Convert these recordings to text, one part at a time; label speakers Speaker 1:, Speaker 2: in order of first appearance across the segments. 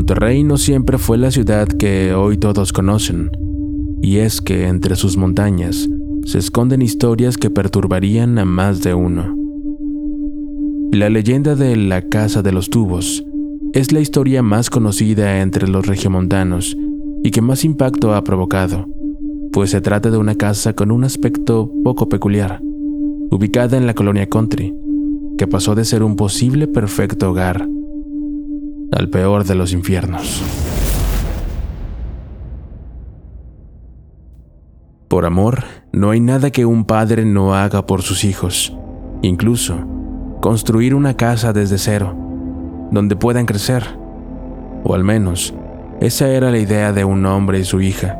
Speaker 1: Monterrey no siempre fue la ciudad que hoy todos conocen, y es que entre sus montañas se esconden historias que perturbarían a más de uno. La leyenda de la Casa de los Tubos es la historia más conocida entre los regiomontanos y que más impacto ha provocado, pues se trata de una casa con un aspecto poco peculiar, ubicada en la colonia country, que pasó de ser un posible perfecto hogar al peor de los infiernos. Por amor, no hay nada que un padre no haga por sus hijos, incluso construir una casa desde cero, donde puedan crecer, o al menos esa era la idea de un hombre y su hija,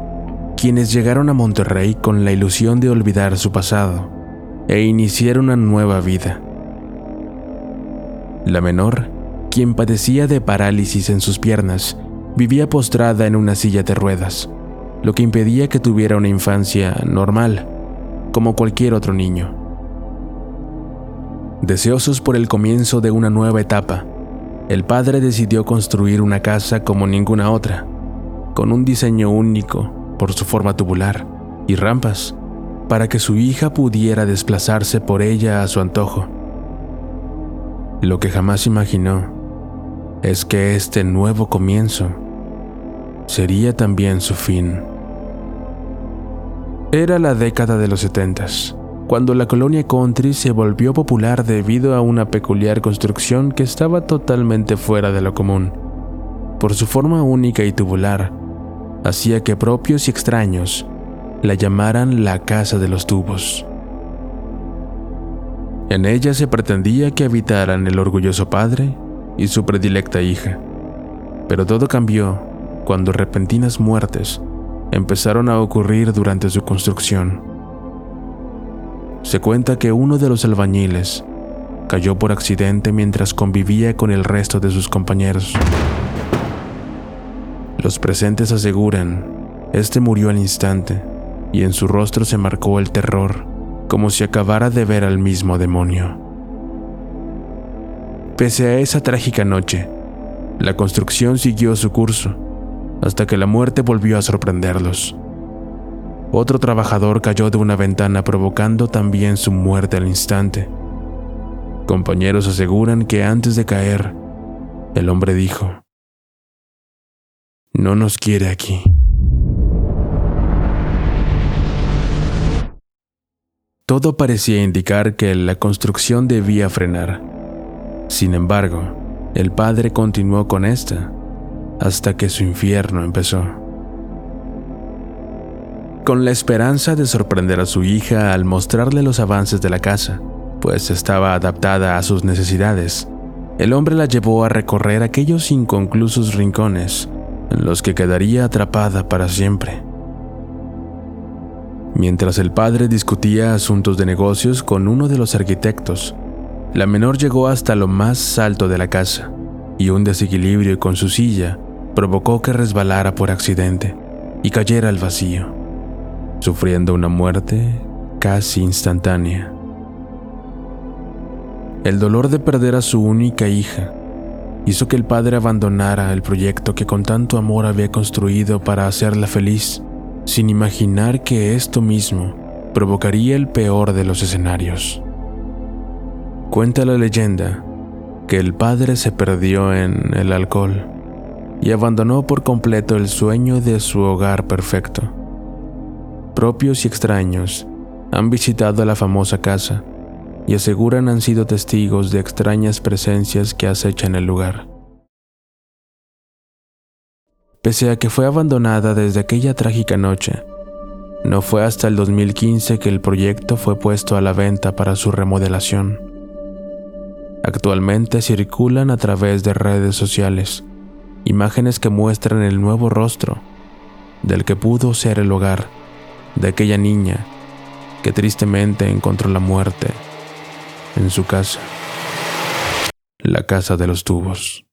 Speaker 1: quienes llegaron a Monterrey con la ilusión de olvidar su pasado e iniciar una nueva vida. La menor, quien padecía de parálisis en sus piernas, vivía postrada en una silla de ruedas, lo que impedía que tuviera una infancia normal, como cualquier otro niño. Deseosos por el comienzo de una nueva etapa, el padre decidió construir una casa como ninguna otra, con un diseño único por su forma tubular y rampas, para que su hija pudiera desplazarse por ella a su antojo. Lo que jamás imaginó es que este nuevo comienzo sería también su fin. Era la década de los setentas cuando la colonia country se volvió popular debido a una peculiar construcción que estaba totalmente fuera de lo común. Por su forma única y tubular, hacía que propios y extraños la llamaran la Casa de los Tubos. En ella se pretendía que habitaran el orgulloso padre y su predilecta hija. Pero todo cambió cuando repentinas muertes empezaron a ocurrir durante su construcción. Se cuenta que uno de los albañiles cayó por accidente mientras convivía con el resto de sus compañeros. Los presentes aseguran, este murió al instante y en su rostro se marcó el terror, como si acabara de ver al mismo demonio. Pese a esa trágica noche, la construcción siguió su curso, hasta que la muerte volvió a sorprenderlos. Otro trabajador cayó de una ventana provocando también su muerte al instante. Compañeros aseguran que antes de caer, el hombre dijo, No nos quiere aquí. Todo parecía indicar que la construcción debía frenar. Sin embargo, el padre continuó con esta hasta que su infierno empezó con la esperanza de sorprender a su hija al mostrarle los avances de la casa, pues estaba adaptada a sus necesidades. El hombre la llevó a recorrer aquellos inconclusos rincones en los que quedaría atrapada para siempre. Mientras el padre discutía asuntos de negocios con uno de los arquitectos, la menor llegó hasta lo más alto de la casa y un desequilibrio con su silla provocó que resbalara por accidente y cayera al vacío sufriendo una muerte casi instantánea. El dolor de perder a su única hija hizo que el padre abandonara el proyecto que con tanto amor había construido para hacerla feliz, sin imaginar que esto mismo provocaría el peor de los escenarios. Cuenta la leyenda que el padre se perdió en el alcohol y abandonó por completo el sueño de su hogar perfecto propios y extraños, han visitado la famosa casa y aseguran han sido testigos de extrañas presencias que acechan el lugar. Pese a que fue abandonada desde aquella trágica noche, no fue hasta el 2015 que el proyecto fue puesto a la venta para su remodelación. Actualmente circulan a través de redes sociales imágenes que muestran el nuevo rostro del que pudo ser el hogar de aquella niña que tristemente encontró la muerte en su casa, la casa de los tubos.